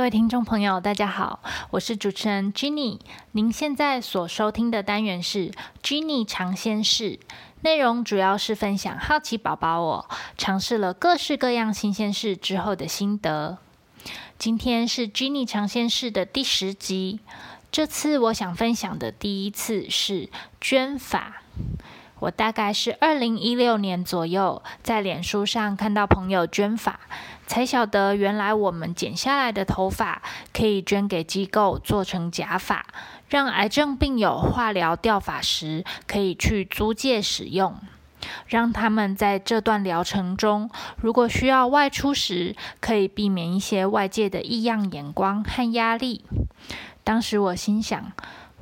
各位听众朋友，大家好，我是主持人 Jenny。您现在所收听的单元是 Jenny 尝鲜室，内容主要是分享好奇宝宝我尝试了各式各样新鲜事之后的心得。今天是 Jenny 尝鲜室的第十集，这次我想分享的第一次是捐法。我大概是二零一六年左右，在脸书上看到朋友捐发，才晓得原来我们剪下来的头发可以捐给机构做成假发，让癌症病友化疗掉发时可以去租借使用，让他们在这段疗程中，如果需要外出时，可以避免一些外界的异样眼光和压力。当时我心想。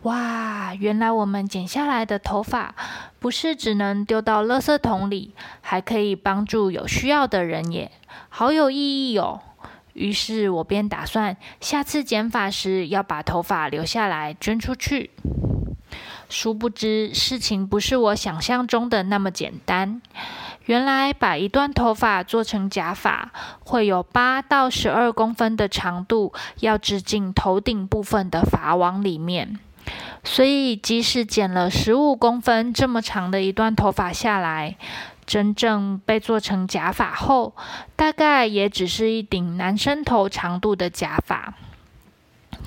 哇，原来我们剪下来的头发不是只能丢到垃圾桶里，还可以帮助有需要的人耶，好有意义哦！于是我便打算下次剪发时要把头发留下来捐出去。殊不知事情不是我想象中的那么简单。原来把一段头发做成假发，会有八到十二公分的长度，要织进头顶部分的发网里面。所以，即使剪了十五公分这么长的一段头发下来，真正被做成假发后，大概也只是一顶男生头长度的假发。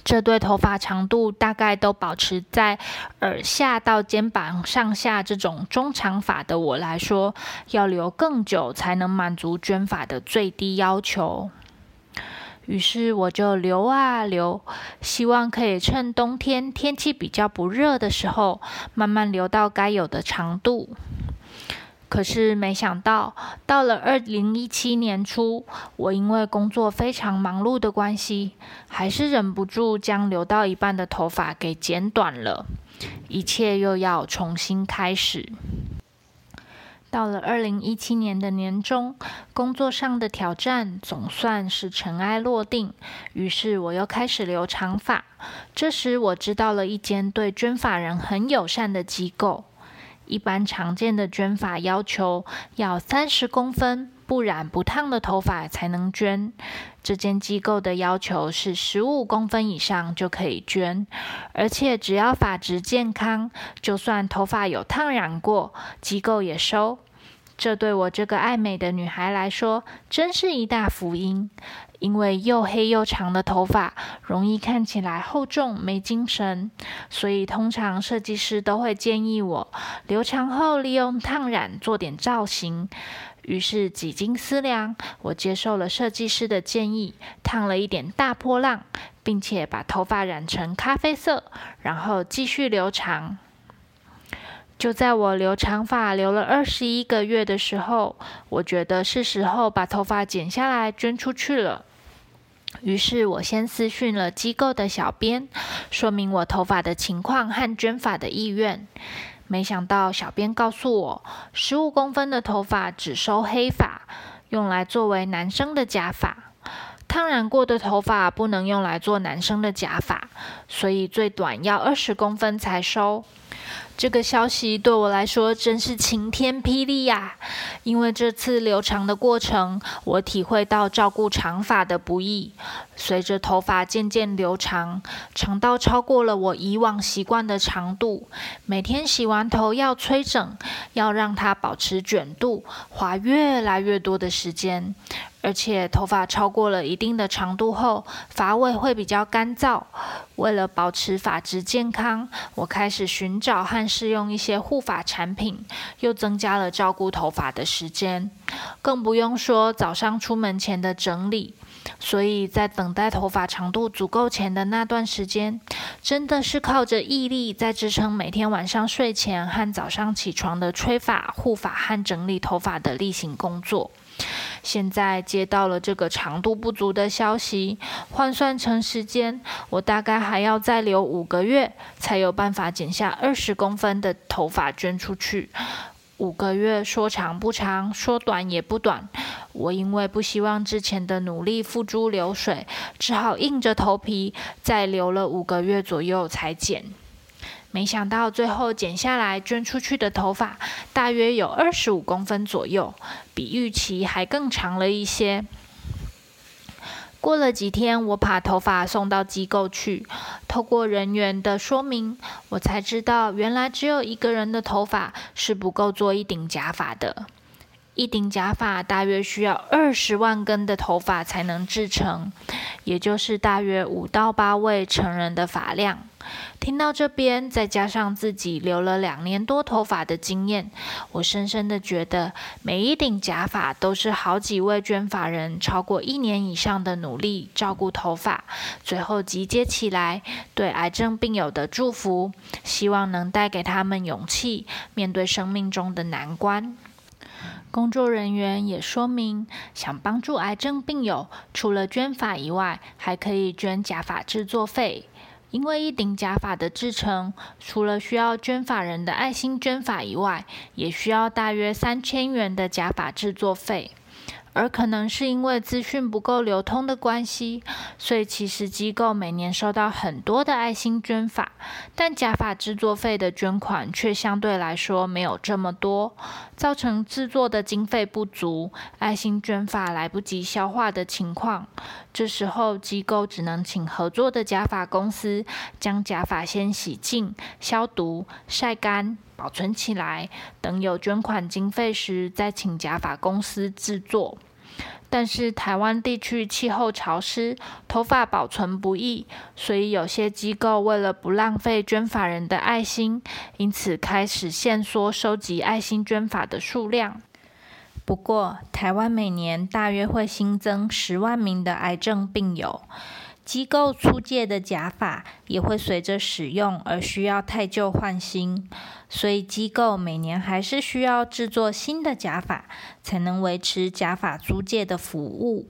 这对头发长度大概都保持在耳下到肩膀上下这种中长发的我来说，要留更久才能满足卷发的最低要求。于是我就留啊留，希望可以趁冬天天气比较不热的时候，慢慢留到该有的长度。可是没想到，到了二零一七年初，我因为工作非常忙碌的关系，还是忍不住将留到一半的头发给剪短了，一切又要重新开始。到了二零一七年的年中，工作上的挑战总算是尘埃落定。于是我又开始留长发。这时我知道了一间对捐发人很友善的机构。一般常见的捐发要求要三十公分不染不烫的头发才能捐，这间机构的要求是十五公分以上就可以捐，而且只要发质健康，就算头发有烫染过，机构也收。这对我这个爱美的女孩来说，真是一大福音。因为又黑又长的头发容易看起来厚重没精神，所以通常设计师都会建议我留长后利用烫染做点造型。于是几经思量，我接受了设计师的建议，烫了一点大波浪，并且把头发染成咖啡色，然后继续留长。就在我留长发留了二十一个月的时候，我觉得是时候把头发剪下来捐出去了。于是我先私讯了机构的小编，说明我头发的情况和捐发的意愿。没想到小编告诉我，十五公分的头发只收黑发，用来作为男生的假发；烫染过的头发不能用来做男生的假发，所以最短要二十公分才收。这个消息对我来说真是晴天霹雳呀！因为这次留长的过程，我体会到照顾长发的不易。随着头发渐渐留长，长到超过了我以往习惯的长度，每天洗完头要吹整，要让它保持卷度，花越来越多的时间。而且头发超过了一定的长度后，发尾会比较干燥。为了保持发质健康，我开始寻找和试用一些护发产品，又增加了照顾头发的时间。更不用说早上出门前的整理。所以在等待头发长度足够前的那段时间，真的是靠着毅力在支撑每天晚上睡前和早上起床的吹发、护发和整理头发的例行工作。现在接到了这个长度不足的消息，换算成时间，我大概还要再留五个月，才有办法剪下二十公分的头发捐出去。五个月说长不长，说短也不短。我因为不希望之前的努力付诸流水，只好硬着头皮再留了五个月左右才剪。没想到最后剪下来捐出去的头发，大约有二十五公分左右，比预期还更长了一些。过了几天，我把头发送到机构去，透过人员的说明，我才知道原来只有一个人的头发是不够做一顶假发的。一顶假发大约需要二十万根的头发才能制成，也就是大约五到八位成人的发量。听到这边，再加上自己留了两年多头发的经验，我深深的觉得，每一顶假发都是好几位捐发人超过一年以上的努力照顾头发，最后集结起来对癌症病友的祝福，希望能带给他们勇气，面对生命中的难关。工作人员也说明，想帮助癌症病友，除了捐发以外，还可以捐假发制作费。因为一顶假发的制成，除了需要捐发人的爱心捐发以外，也需要大约三千元的假发制作费。而可能是因为资讯不够流通的关系，所以其实机构每年收到很多的爱心捐法，但假发制作费的捐款却相对来说没有这么多，造成制作的经费不足，爱心捐法来不及消化的情况。这时候机构只能请合作的假发公司将假发先洗净、消毒、晒干。保存起来，等有捐款经费时再请假发公司制作。但是台湾地区气候潮湿，头发保存不易，所以有些机构为了不浪费捐发人的爱心，因此开始限缩收集爱心捐发的数量。不过，台湾每年大约会新增十万名的癌症病友。机构出借的假发也会随着使用而需要太旧换新，所以机构每年还是需要制作新的假发，才能维持假发租借的服务。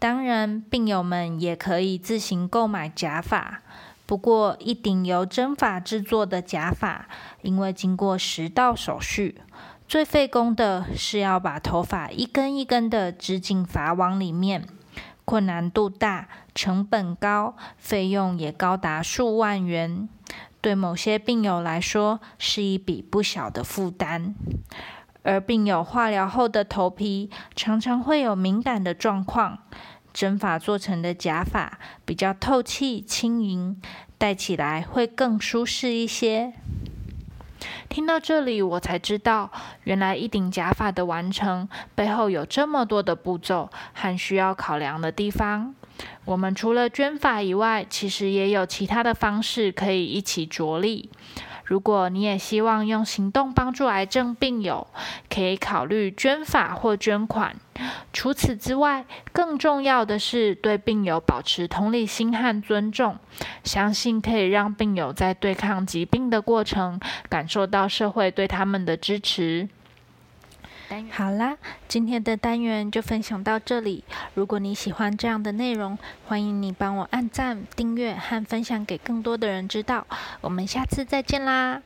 当然，病友们也可以自行购买假发，不过一顶由真发制作的假发，因为经过十道手续，最费工的是要把头发一根一根的织进发网里面。困难度大，成本高，费用也高达数万元，对某些病友来说是一笔不小的负担。而病友化疗后的头皮常常会有敏感的状况，针法做成的假发比较透气轻盈，戴起来会更舒适一些。听到这里，我才知道，原来一顶假发的完成背后有这么多的步骤和需要考量的地方。我们除了捐发以外，其实也有其他的方式可以一起着力。如果你也希望用行动帮助癌症病友，可以考虑捐法或捐款。除此之外，更重要的是对病友保持同理心和尊重，相信可以让病友在对抗疾病的过程，感受到社会对他们的支持。好啦，今天的单元就分享到这里。如果你喜欢这样的内容，欢迎你帮我按赞、订阅和分享给更多的人知道。我们下次再见啦！